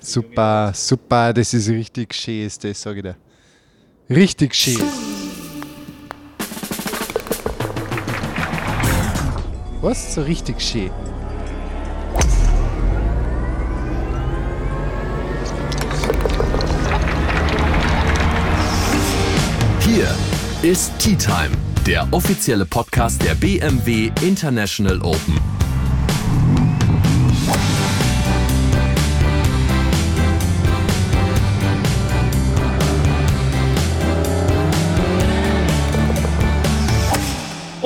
Super, super, das ist richtig schön, ist das, sage ich dir. Richtig schön. Was? So richtig schön. Hier ist Tea Time, der offizielle Podcast der BMW International Open.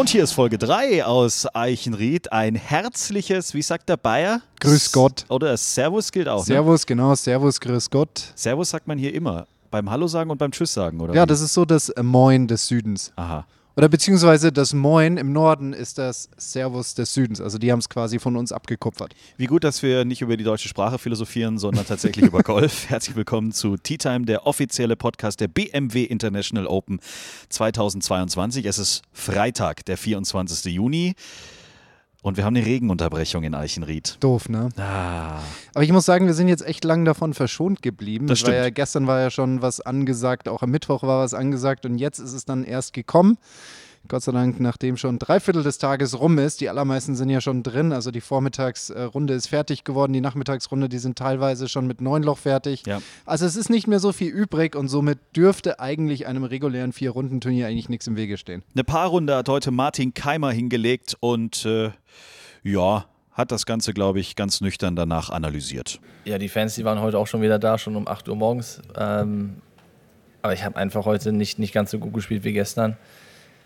Und hier ist Folge 3 aus Eichenried. Ein herzliches, wie sagt der Bayer? Grüß Gott. Oder Servus gilt auch. Ne? Servus, genau, Servus, grüß Gott. Servus sagt man hier immer. Beim Hallo sagen und beim Tschüss sagen, oder? Ja, wie? das ist so das Moin des Südens. Aha. Oder beziehungsweise das Moin im Norden ist das Servus des Südens. Also die haben es quasi von uns abgekupfert. Wie gut, dass wir nicht über die deutsche Sprache philosophieren, sondern tatsächlich über Golf. Herzlich willkommen zu Tea Time, der offizielle Podcast der BMW International Open 2022. Es ist Freitag, der 24. Juni. Und wir haben eine Regenunterbrechung in Eichenried. Doof, ne? Ah. Aber ich muss sagen, wir sind jetzt echt lang davon verschont geblieben. Das War ja, stimmt. gestern war ja schon was angesagt, auch am Mittwoch war was angesagt und jetzt ist es dann erst gekommen. Gott sei Dank, nachdem schon drei Viertel des Tages rum ist. Die allermeisten sind ja schon drin. Also die Vormittagsrunde ist fertig geworden. Die Nachmittagsrunde, die sind teilweise schon mit neun Loch fertig. Ja. Also es ist nicht mehr so viel übrig und somit dürfte eigentlich einem regulären Vier-Runden-Turnier eigentlich nichts im Wege stehen. Eine Paarrunde hat heute Martin Keimer hingelegt und äh, ja, hat das Ganze, glaube ich, ganz nüchtern danach analysiert. Ja, die Fans, die waren heute auch schon wieder da, schon um 8 Uhr morgens. Ähm, aber ich habe einfach heute nicht, nicht ganz so gut gespielt wie gestern.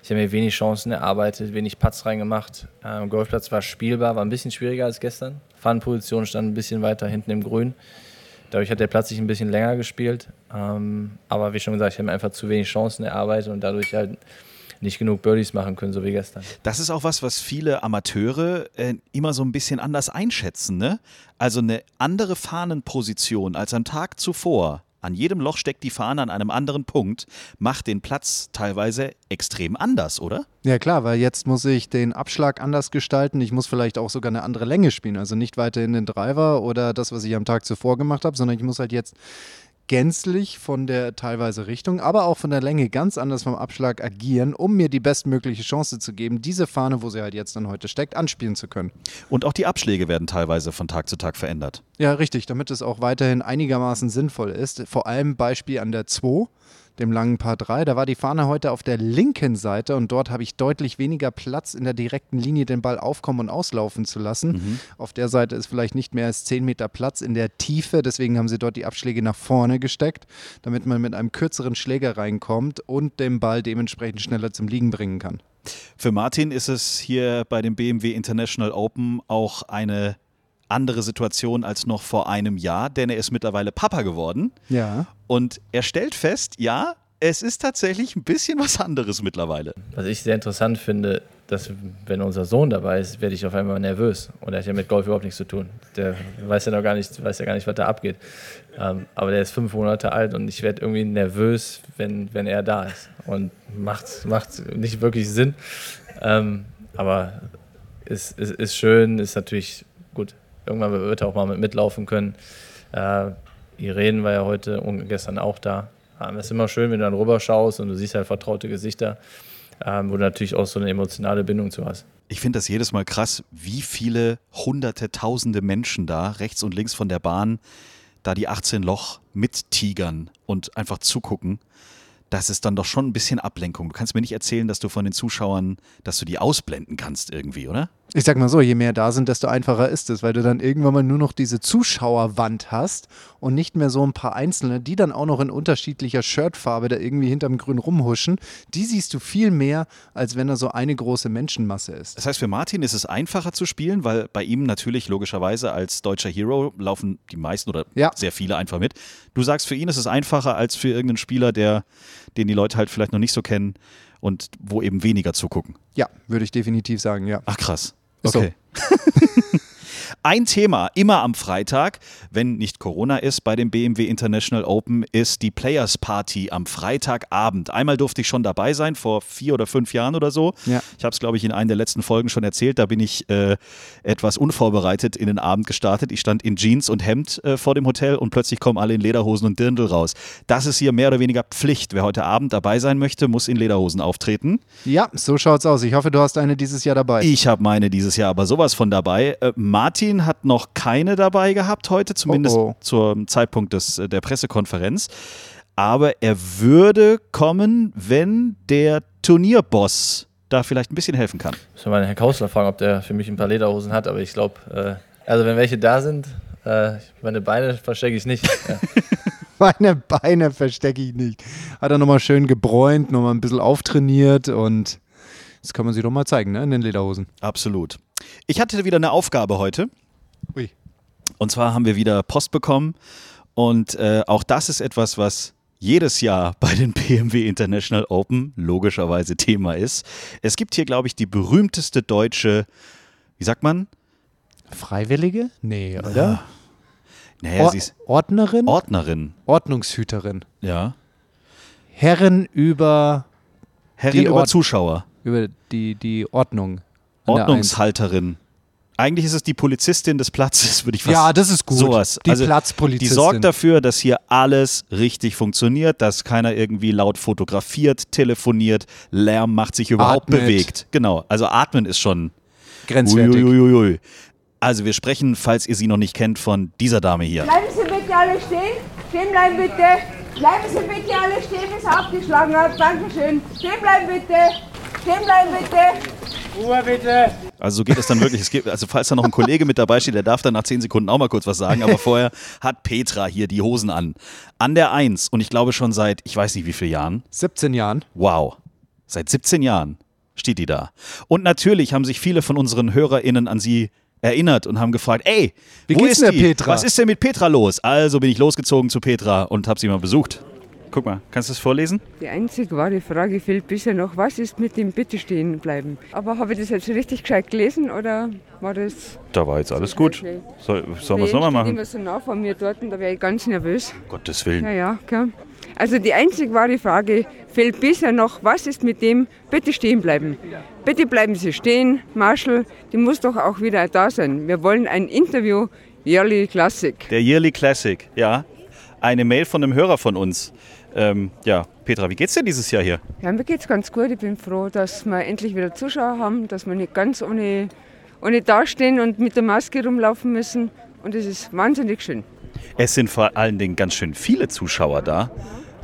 Ich habe mir wenig Chancen erarbeitet, wenig Putts reingemacht. Ähm, Golfplatz war spielbar, war ein bisschen schwieriger als gestern. Pfannenposition stand ein bisschen weiter hinten im Grün. Dadurch hat der Platz sich ein bisschen länger gespielt. Ähm, aber wie schon gesagt, ich habe mir einfach zu wenig Chancen erarbeitet und dadurch halt nicht genug Birdies machen können, so wie gestern. Das ist auch was, was viele Amateure äh, immer so ein bisschen anders einschätzen. Ne? Also eine andere Fahnenposition als am Tag zuvor. An jedem Loch steckt die Fahne an einem anderen Punkt, macht den Platz teilweise extrem anders, oder? Ja klar, weil jetzt muss ich den Abschlag anders gestalten. Ich muss vielleicht auch sogar eine andere Länge spielen. Also nicht weiterhin den Driver oder das, was ich am Tag zuvor gemacht habe, sondern ich muss halt jetzt gänzlich von der teilweise Richtung, aber auch von der Länge ganz anders vom Abschlag agieren, um mir die bestmögliche Chance zu geben, diese Fahne, wo sie halt jetzt dann heute steckt, anspielen zu können. Und auch die Abschläge werden teilweise von Tag zu Tag verändert. Ja, richtig, damit es auch weiterhin einigermaßen sinnvoll ist. Vor allem Beispiel an der 2, dem langen Paar 3. Da war die Fahne heute auf der linken Seite und dort habe ich deutlich weniger Platz in der direkten Linie, den Ball aufkommen und auslaufen zu lassen. Auf der Seite ist vielleicht nicht mehr als 10 Meter Platz in der Tiefe, deswegen haben sie dort die Abschläge nach vorne gesteckt, damit man mit einem kürzeren Schläger reinkommt und den Ball dementsprechend schneller zum Liegen bringen kann. Für Martin ist es hier bei dem BMW International Open auch eine andere Situation als noch vor einem Jahr, denn er ist mittlerweile Papa geworden. Ja. Und er stellt fest, ja, es ist tatsächlich ein bisschen was anderes mittlerweile. Was ich sehr interessant finde, dass wenn unser Sohn dabei ist, werde ich auf einmal nervös. Und er hat ja mit Golf überhaupt nichts zu tun. Der weiß ja noch gar nicht, weiß ja gar nicht, was da abgeht. Ähm, aber der ist fünf Monate alt und ich werde irgendwie nervös, wenn, wenn er da ist. Und macht, macht nicht wirklich Sinn. Ähm, aber es ist, ist, ist schön, ist natürlich gut. Irgendwann wird er auch mal mit mitlaufen können. Äh, Irene war ja heute und gestern auch da. Ähm, es ist immer schön, wenn du dann rüber schaust und du siehst halt vertraute Gesichter ähm, wo du natürlich auch so eine emotionale Bindung zu hast. Ich finde das jedes Mal krass, wie viele hunderte, tausende Menschen da rechts und links von der Bahn da die 18 Loch mittigern und einfach zugucken. Das ist dann doch schon ein bisschen Ablenkung. Du kannst mir nicht erzählen, dass du von den Zuschauern, dass du die ausblenden kannst irgendwie, oder? Ich sag mal so, je mehr da sind, desto einfacher ist es, weil du dann irgendwann mal nur noch diese Zuschauerwand hast und nicht mehr so ein paar Einzelne, die dann auch noch in unterschiedlicher Shirtfarbe da irgendwie hinterm Grün rumhuschen. Die siehst du viel mehr, als wenn da so eine große Menschenmasse ist. Das heißt, für Martin ist es einfacher zu spielen, weil bei ihm natürlich logischerweise als deutscher Hero laufen die meisten oder Ja. sehr viele einfach mit. Du sagst, für ihn ist es einfacher als für irgendeinen Spieler, der, den die Leute halt vielleicht noch nicht so kennen und wo eben weniger zugucken. Ja, würde ich definitiv sagen, ja. Ach krass. Ist so. Ein Thema immer am Freitag, wenn nicht Corona ist, bei dem BMW International Open, ist die Players Party am Freitagabend. Einmal durfte ich schon dabei sein, vor vier oder fünf Jahren oder so. Ja. Ich habe es, glaube ich, in einer der letzten Folgen schon erzählt. Da bin ich äh, etwas unvorbereitet in den Abend gestartet. Ich stand in Jeans und Hemd äh, vor dem Hotel und plötzlich kommen alle in Lederhosen und Dirndl raus. Das ist hier mehr oder weniger Pflicht. Wer heute Abend dabei sein möchte, muss in Lederhosen auftreten. Ja, so schaut's aus. Ich hoffe, du hast eine dieses Jahr dabei. Ich habe meine dieses Jahr aber sowas von dabei. Äh, Martin hat noch keine dabei gehabt heute, zumindest Oh, oh. zum Zeitpunkt des, äh, der Pressekonferenz. Aber er würde kommen, wenn der Turnierboss da vielleicht ein bisschen helfen kann. Müssen wir mal den Herrn Kausler fragen, ob der für mich ein paar Lederhosen hat, aber ich glaube, äh, also wenn welche da sind, äh, meine Beine verstecke ich nicht. Ja. Meine Beine verstecke ich nicht. Hat er nochmal schön gebräunt, nochmal ein bisschen auftrainiert und das kann man sich doch mal zeigen, ne, in den Lederhosen. Absolut. Ich hatte wieder eine Aufgabe heute. Ui. Und zwar haben wir wieder Post bekommen. Und äh, auch das ist etwas, was jedes Jahr bei den BMW International Open logischerweise Thema ist. Es gibt hier, glaube ich, die berühmteste deutsche, wie sagt man? Freiwillige? Nee, oder? Naja, Or sie ist Ordnerin? Ordnerin. Ordnungshüterin. Ja. Herren über, Herrin Die über Ord- Zuschauer. über die, die Ordnung. Ordnungshalterin. Eigentlich ist es die Polizistin des Platzes, würde ich fast Ja, das ist gut. Sowas. Die also, Die Platzpolizistin. sorgt dafür, dass hier alles richtig funktioniert, dass keiner irgendwie laut fotografiert, telefoniert, Lärm macht, sich überhaupt Atmet. bewegt. Genau. Also atmen ist schon Grenzwertig. Uiuiuiui. Also wir sprechen, falls ihr sie noch nicht kennt, von dieser Dame hier. Bleiben Sie bitte alle stehen. Stehen bleiben bitte. Bleiben Sie bitte alle stehen, bis er abgeschlagen hat. Dankeschön. Stehen bleiben bitte. Stehen bleiben bitte. Also so geht es dann wirklich. Es gibt, also falls da noch ein Kollege mit dabei steht, der darf dann nach 10 Sekunden auch mal kurz was sagen. Aber vorher hat Petra hier die Hosen an. An der Eins. Und ich glaube schon seit, ich weiß nicht wie viele Jahren. 17 Jahren. Wow. Seit 17 Jahren steht die da. Und natürlich haben sich viele von unseren HörerInnen an sie erinnert und haben gefragt, ey, Wie wo geht's ist der die? Petra? Was ist denn mit Petra los? Also bin ich losgezogen zu Petra und habe sie mal besucht. Guck mal, kannst du das vorlesen? Die einzig wahre Frage fehlt bisher noch, was ist mit dem Bitte stehen bleiben? Aber habe ich das jetzt richtig gescheit gelesen oder war das... Da war jetzt alles gut. Soll, sollen wir es nochmal machen? immer so nah vor mir dort und da wäre ich ganz nervös. Gottes Willen. Ja, ja, klar. Also die einzig wahre Frage fehlt bisher noch, was ist mit dem Bitte stehen bleiben? Bitte bleiben Sie stehen, Marshall, die muss doch auch wieder da sein. Wir wollen ein Interview, Yearly Classic. Der Yearly Classic, ja. Eine Mail von einem Hörer von uns. Ähm, ja, Petra, wie geht's dir dieses Jahr hier? Ja, mir geht's ganz gut. Ich bin froh, dass wir endlich wieder Zuschauer haben, dass wir nicht ganz ohne, ohne dastehen und mit der Maske rumlaufen müssen. Und es ist wahnsinnig schön. Es sind vor allen Dingen ganz schön viele Zuschauer da.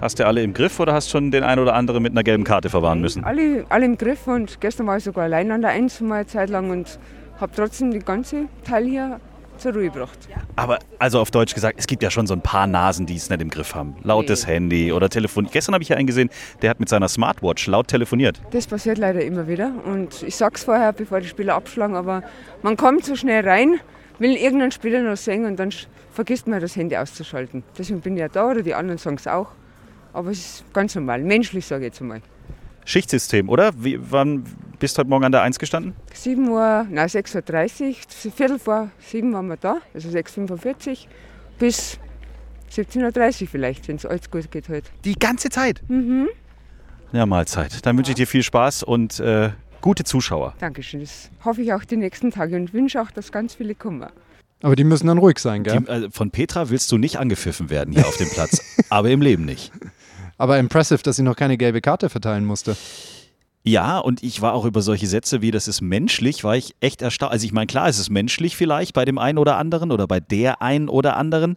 Hast du alle im Griff oder hast schon den einen oder anderen mit einer gelben Karte verwahren müssen? Alle, alle im Griff und gestern war ich sogar allein an der Eins mal eine Zeit lang und habe trotzdem die ganze Teil hier zur Ruhe gebracht. Aber also auf Deutsch gesagt, es gibt ja schon so ein paar Nasen, die es nicht im Griff haben. Lautes Handy oder Telefon. Gestern habe ich ja einen gesehen, der hat mit seiner Smartwatch laut telefoniert. Das passiert leider immer wieder und ich sag's vorher, bevor die Spieler abschlagen, aber man kommt so schnell rein, will irgendeinen Spieler noch sehen und dann vergisst man das Handy auszuschalten. Deswegen bin ich ja da oder die anderen sagen es auch. Aber es ist ganz normal, menschlich sage ich jetzt einmal. Schichtsystem, oder? Wie, wann bist du heute Morgen an der 1 gestanden? 7 Uhr, nein 6.30 Uhr, Viertel vor 7 waren wir da, also 6.45 Uhr bis 17.30 Uhr vielleicht, wenn es alles gut geht heute. Die ganze Zeit? Mhm. Ja, Mahlzeit. Dann wünsche ich dir viel Spaß und äh, gute Zuschauer. Dankeschön, das hoffe ich auch die nächsten Tage und wünsche auch, dass ganz viele kommen. Aber die müssen dann ruhig sein, gell? Die, äh, von Petra willst du nicht angepfiffen werden hier auf dem Platz, aber im Leben nicht. Aber impressive, dass sie noch keine gelbe Karte verteilen musste. Ja, und ich war auch über solche Sätze wie, das ist menschlich, war ich echt erstaunt. Also ich meine, klar, es ist menschlich vielleicht bei dem einen oder anderen oder bei der einen oder anderen,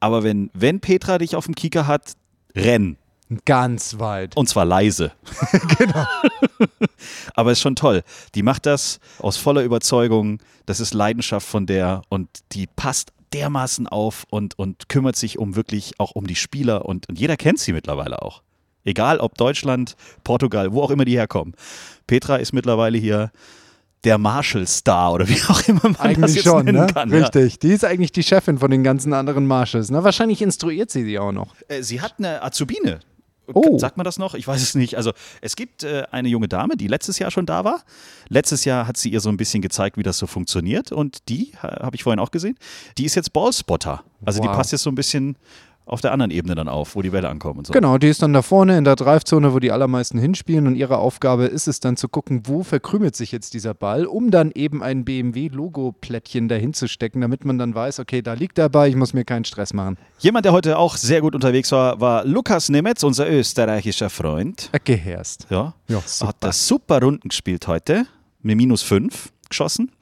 aber wenn, wenn Petra dich auf dem Kieker hat, renn. Ganz weit. Und zwar leise. genau. Aber ist schon toll. Die macht das aus voller Überzeugung. Das ist Leidenschaft von der und die passt dermaßen auf und, und kümmert sich um wirklich auch um die Spieler und, und jeder kennt sie mittlerweile auch. Egal ob Deutschland, Portugal, wo auch immer die herkommen. Petra ist mittlerweile hier der Marshall-Star oder wie auch immer man das Eigentlich jetzt schon, nennen ne? kann. Ja. Richtig. Die ist eigentlich die Chefin von den ganzen anderen Marshalls. Ne? Wahrscheinlich instruiert sie sie auch noch. Äh, Sie hat eine Azubine. Oh. Sagt man das noch? Ich weiß es nicht. Also es gibt äh, eine junge Dame, die letztes Jahr schon da war. Letztes Jahr hat sie ihr so ein bisschen gezeigt, wie das so funktioniert. Und die, ha- habe ich vorhin auch gesehen, die ist jetzt Ballspotter. Also die Wow. passt jetzt so ein bisschen auf der anderen Ebene dann auf, wo die Bälle ankommen und so. Genau, die ist dann da vorne in der Drive-Zone, wo die allermeisten hinspielen und ihre Aufgabe ist es dann zu gucken, wo verkrümelt sich jetzt dieser Ball, um dann eben ein BMW-Logo-Plättchen dahin zu stecken, damit man dann weiß, okay, da liegt der Ball, ich muss mir keinen Stress machen. Jemand, der heute auch sehr gut unterwegs war, war Lukas Nemetz, unser österreichischer Freund. Äh, Geherst. Ja, Ja, super. hat das super Runden gespielt heute, mit minus 5 geschossen.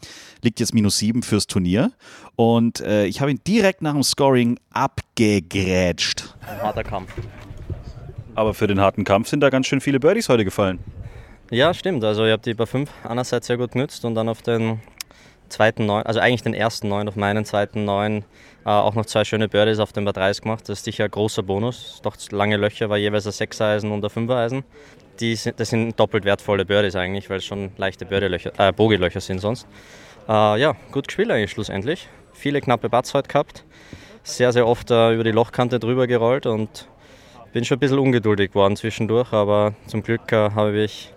Liegt jetzt minus 7 fürs Turnier. Und äh, ich habe ihn direkt nach dem Scoring abgegrätscht. Ein harter Kampf. Aber für den harten Kampf sind da ganz schön viele Birdies heute gefallen. Ja, stimmt. Also ich habe die bei 5 einerseits sehr gut genützt und dann auf den zweiten neun, also eigentlich den ersten neun, auf meinen zweiten neun äh, auch noch zwei schöne Birdies auf den bei 30 gemacht. Das ist sicher ein großer Bonus. Doch lange Löcher war jeweils ein Sechseisen und ein Fünfereisen. Die sind, das sind doppelt wertvolle Birdies eigentlich, weil es schon leichte äh, Bogielöcher sind sonst. Äh, ja, gut gespielt eigentlich schlussendlich. Viele knappe Putts heute gehabt. Sehr, sehr oft äh, über die Lochkante drüber gerollt und bin schon ein bisschen ungeduldig geworden zwischendurch, aber zum Glück äh, habe ich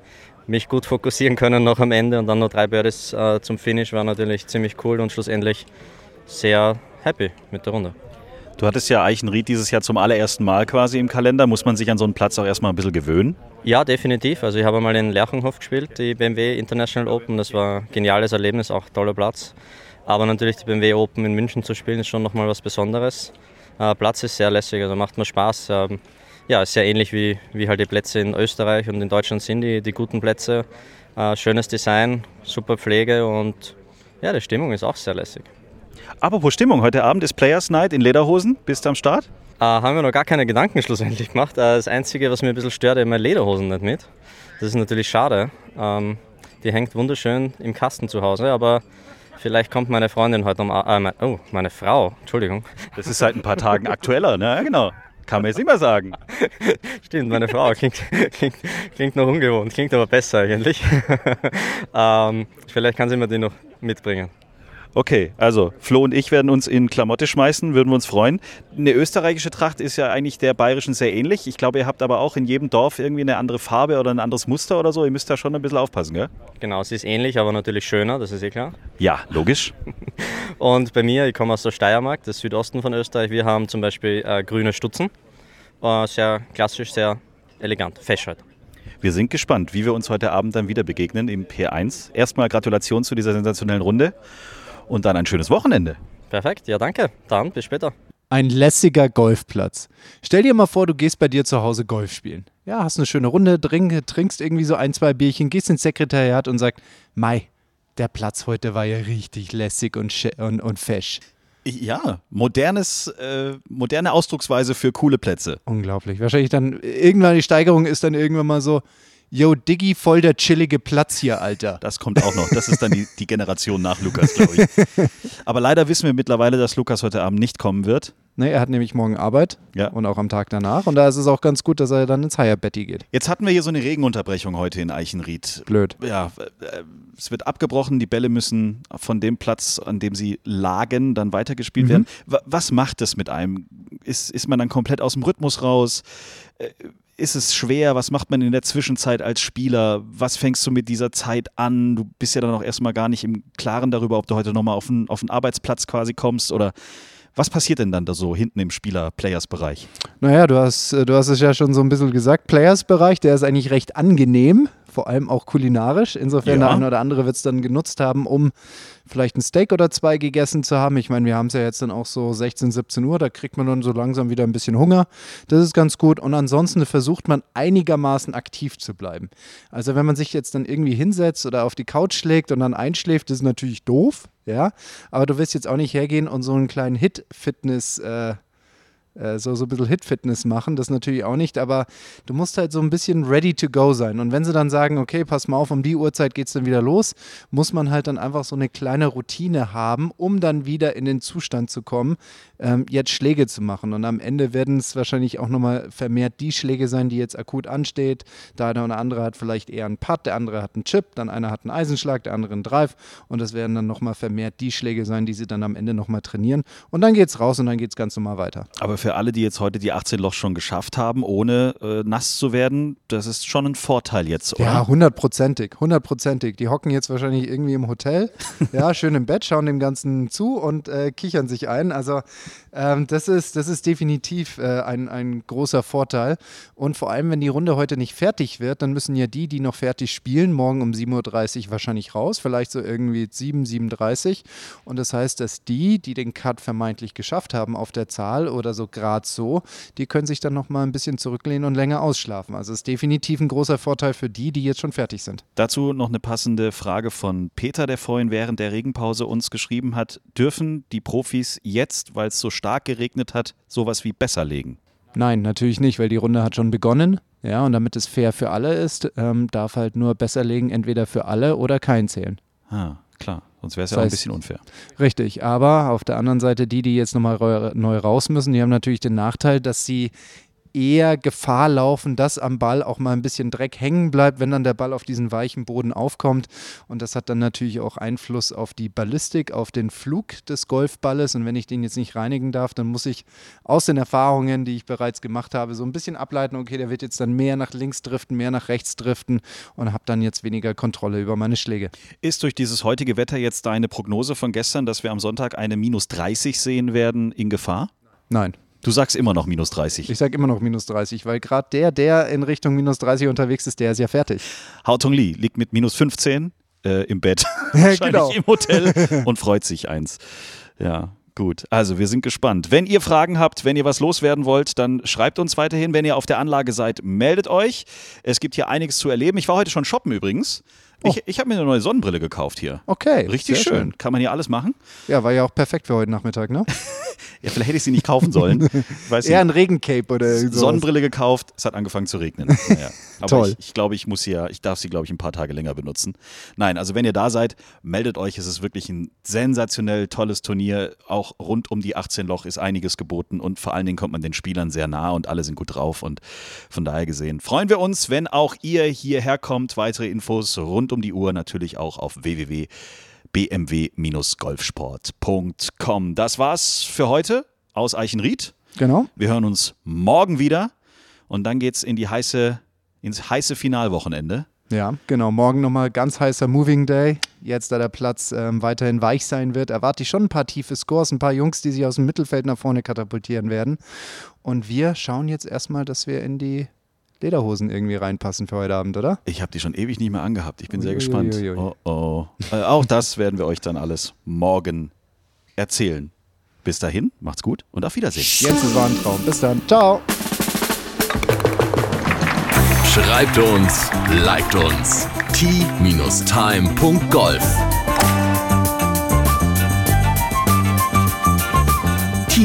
mich gut fokussieren können noch am Ende und dann noch drei Birdies äh, zum Finish war natürlich ziemlich cool und schlussendlich sehr happy mit der Runde. Du hattest ja Eichenried dieses Jahr zum allerersten Mal quasi im Kalender. Muss man sich an so einen Platz auch erstmal ein bisschen gewöhnen? Ja, definitiv. Also ich habe mal in Lerchenhof gespielt, die BMW International Open. Das war ein geniales Erlebnis, auch toller Platz. Aber natürlich die BMW Open in München zu spielen, ist schon nochmal was Besonderes. Äh, Platz ist sehr lässig, also macht mir Spaß. Ähm, ja, ist sehr ähnlich wie, wie halt die Plätze in Österreich und in Deutschland sind, die, die guten Plätze. Äh, schönes Design, super Pflege und ja, die Stimmung ist auch sehr lässig. Apropos Stimmung, heute Abend ist Players Night in Lederhosen. Bist du am Start? Äh, haben wir noch gar keine Gedanken schlussendlich gemacht. Äh, das Einzige, was mir ein bisschen stört, ist meine Lederhosen nicht mit. Das ist natürlich schade. Ähm, die hängt wunderschön im Kasten zu Hause, aber vielleicht kommt meine Freundin heute um. Äh, mein, oh, meine Frau, Entschuldigung. Das ist seit ein paar Tagen aktueller, ne? Ja, genau. Kann man jetzt mehr sagen. Stimmt, meine Frau klingt, klingt, klingt noch ungewohnt, klingt aber besser eigentlich. ähm, vielleicht kann sie mir die noch mitbringen. Okay, also Flo und ich werden uns in Klamotte schmeißen, würden wir uns freuen. Eine österreichische Tracht ist ja eigentlich der bayerischen sehr ähnlich. Ich glaube, ihr habt aber auch in jedem Dorf irgendwie eine andere Farbe oder ein anderes Muster oder so. Ihr müsst da schon ein bisschen aufpassen, gell? Genau, sie ist ähnlich, aber natürlich schöner, das ist eh klar. Ja, logisch. Und bei mir, ich komme aus der Steiermark, das Südosten von Österreich, wir haben zum Beispiel äh, grüne Stutzen. Äh, sehr klassisch, sehr elegant, fesch halt. Wir sind gespannt, wie wir uns heute Abend dann wieder begegnen im P1. Erstmal Gratulation zu dieser sensationellen Runde und dann ein schönes Wochenende. Perfekt, ja danke. Dann bis später. Ein lässiger Golfplatz. Stell dir mal vor, du gehst bei dir zu Hause Golf spielen. Ja, hast eine schöne Runde, trink, trinkst irgendwie so ein, zwei Bierchen, gehst ins Sekretariat und sagst, Mai, der Platz heute war ja richtig lässig und, und, und fesch. Ja, modernes, äh, moderne Ausdrucksweise für coole Plätze. Unglaublich. Wahrscheinlich dann, irgendwann die Steigerung ist dann irgendwann mal so, yo, Diggi, voll der chillige Platz hier, Alter. Das kommt auch noch. Das ist dann die, die Generation nach Lukas, glaube ich. Aber leider wissen wir mittlerweile, dass Lukas heute Abend nicht kommen wird. Ne, er hat nämlich morgen Arbeit Ja. und auch am Tag danach. Und da ist es auch ganz gut, dass er dann ins Higher Betty geht. Jetzt hatten wir hier so eine Regenunterbrechung heute in Eichenried. Blöd. Ja, äh, es wird abgebrochen, die Bälle müssen von dem Platz, an dem sie lagen, dann weitergespielt werden. Wa- Was macht das mit einem? Ist, ist man dann komplett aus dem Rhythmus raus? Ist es schwer? Was macht man in der Zwischenzeit als Spieler? Was fängst du mit dieser Zeit an? Du bist ja dann auch erstmal gar nicht im Klaren darüber, ob du heute nochmal auf den, auf Arbeitsplatz quasi kommst oder was passiert denn dann da so hinten im Spieler-Players-Bereich? Naja, du hast, äh, du hast es ja schon so ein bisschen gesagt. Players-Bereich, der ist eigentlich recht angenehm, vor allem auch kulinarisch. Insofern Ja. der eine oder andere wird es dann genutzt haben, um vielleicht ein Steak oder zwei gegessen zu haben. Ich meine, wir haben es ja jetzt dann auch so 16, 17 Uhr, da kriegt man dann so langsam wieder ein bisschen Hunger. Das ist ganz gut. Und ansonsten versucht man einigermaßen aktiv zu bleiben. Also wenn man sich jetzt dann irgendwie hinsetzt oder auf die Couch schlägt und dann einschläft, das ist natürlich doof. Ja, aber du wirst jetzt auch nicht hergehen und so einen kleinen Hit-Fitness äh, äh, so, so ein bisschen Hit-Fitness machen, das natürlich auch nicht, aber du musst halt so ein bisschen ready to go sein. Und wenn sie dann sagen, okay, pass mal auf, um die Uhrzeit geht es dann wieder los, muss man halt dann einfach so eine kleine Routine haben, um dann wieder in den Zustand zu kommen, ähm, jetzt Schläge zu machen. Und am Ende werden es wahrscheinlich auch nochmal vermehrt die Schläge sein, die jetzt akut ansteht. Der eine oder andere hat vielleicht eher einen Putt, der andere hat einen Chip, dann einer hat einen Eisenschlag, der andere einen Drive. Und das werden dann nochmal vermehrt die Schläge sein, die sie dann am Ende nochmal trainieren. Und dann geht es raus und dann geht es ganz normal weiter. Aber für alle, die jetzt heute die 18 Loch schon geschafft haben, ohne äh, nass zu werden, das ist schon ein Vorteil jetzt, oder? Ja, hundertprozentig, hundertprozentig. Die hocken jetzt wahrscheinlich irgendwie im Hotel, ja, schön im Bett, schauen dem Ganzen zu und äh, kichern sich ein. Also ähm, das, ist, das ist definitiv äh, ein, ein großer Vorteil. Und vor allem, wenn die Runde heute nicht fertig wird, dann müssen ja die, die noch fertig spielen, morgen um 7.30 Uhr wahrscheinlich raus, vielleicht so irgendwie 7, 7.30 Uhr. Und das heißt, dass die, die den Cut vermeintlich geschafft haben auf der Zahl oder so gerade so, die können sich dann noch mal ein bisschen zurücklehnen und länger ausschlafen. Also ist definitiv ein großer Vorteil für die, die jetzt schon fertig sind. Dazu noch eine passende Frage von Peter, der vorhin während der Regenpause uns geschrieben hat. Dürfen die Profis jetzt, weil es so stark geregnet hat, sowas wie besser legen? Nein, natürlich nicht, weil die Runde hat schon begonnen. Ja, und damit es fair für alle ist, ähm, darf halt nur besser legen, entweder für alle oder kein zählen. Ah, klar. Sonst wäre es Das ja auch ein bisschen unfair. Richtig, aber auf der anderen Seite, die, die jetzt nochmal neu raus müssen, die haben natürlich den Nachteil, dass sie eher Gefahr laufen, dass am Ball auch mal ein bisschen Dreck hängen bleibt, wenn dann der Ball auf diesen weichen Boden aufkommt. Und das hat dann natürlich auch Einfluss auf die Ballistik, auf den Flug des Golfballes. Und wenn ich den jetzt nicht reinigen darf, dann muss ich aus den Erfahrungen, die ich bereits gemacht habe, so ein bisschen ableiten, okay, der wird jetzt dann mehr nach links driften, mehr nach rechts driften und habe dann jetzt weniger Kontrolle über meine Schläge. Ist durch dieses heutige Wetter jetzt deine Prognose von gestern, dass wir am Sonntag eine minus 30 sehen werden, in Gefahr? Nein. Du sagst immer noch minus 30. Ich sage immer noch minus 30, weil gerade der, der in Richtung minus 30 unterwegs ist, der ist ja fertig. Hao Tong Li liegt mit minus 15 äh, im Bett, wahrscheinlich genau. im Hotel und freut sich eins. Ja, gut. Also wir sind gespannt. Wenn ihr Fragen habt, wenn ihr was loswerden wollt, dann schreibt uns weiterhin. Wenn ihr auf der Anlage seid, meldet euch. Es gibt hier einiges zu erleben. Ich war heute schon shoppen übrigens. Ich, ich habe mir eine neue Sonnenbrille gekauft hier. Okay. Richtig Oh. sehr schön. Kann man hier alles machen? Ja, war ja auch perfekt für heute Nachmittag, ne? Ja, vielleicht hätte ich sie nicht kaufen sollen. Weiß Eher ein Regencape oder so. Sonnenbrille gekauft, es hat angefangen zu regnen. Naja. Aber Toll. ich, ich glaube, ich muss sie ja, ich darf sie, glaube ich, ein paar Tage länger benutzen. Nein, also wenn ihr da seid, meldet euch. Es ist wirklich ein sensationell tolles Turnier. Auch rund um die 18 Loch ist einiges geboten und vor allen Dingen kommt man den Spielern sehr nah und alle sind gut drauf. Und von daher gesehen freuen wir uns, wenn auch ihr hierher kommt. Weitere Infos rund um die Uhr natürlich auch auf www bmw-golfsport.com. Das war's für heute aus Eichenried. Genau. Wir hören uns morgen wieder und dann geht's in die heiße, ins heiße Finalwochenende. Ja, genau. Morgen nochmal ganz heißer Moving Day. Jetzt, da der Platz ähm, weiterhin weich sein wird, erwarte ich schon ein paar tiefe Scores, ein paar Jungs, die sich aus dem Mittelfeld nach vorne katapultieren werden. Und wir schauen jetzt erstmal, dass wir in die Lederhosen irgendwie reinpassen für heute Abend, oder? Ich habe die schon ewig nicht mehr angehabt. Ich bin sehr gespannt. ui, ui. Oh oh. Äh, auch das werden wir euch dann alles morgen erzählen. Bis dahin, macht's gut und auf Wiedersehen. Jetzt ist war ein Traum. Bis dann. Ciao. Schreibt uns, liked uns. t-time.golf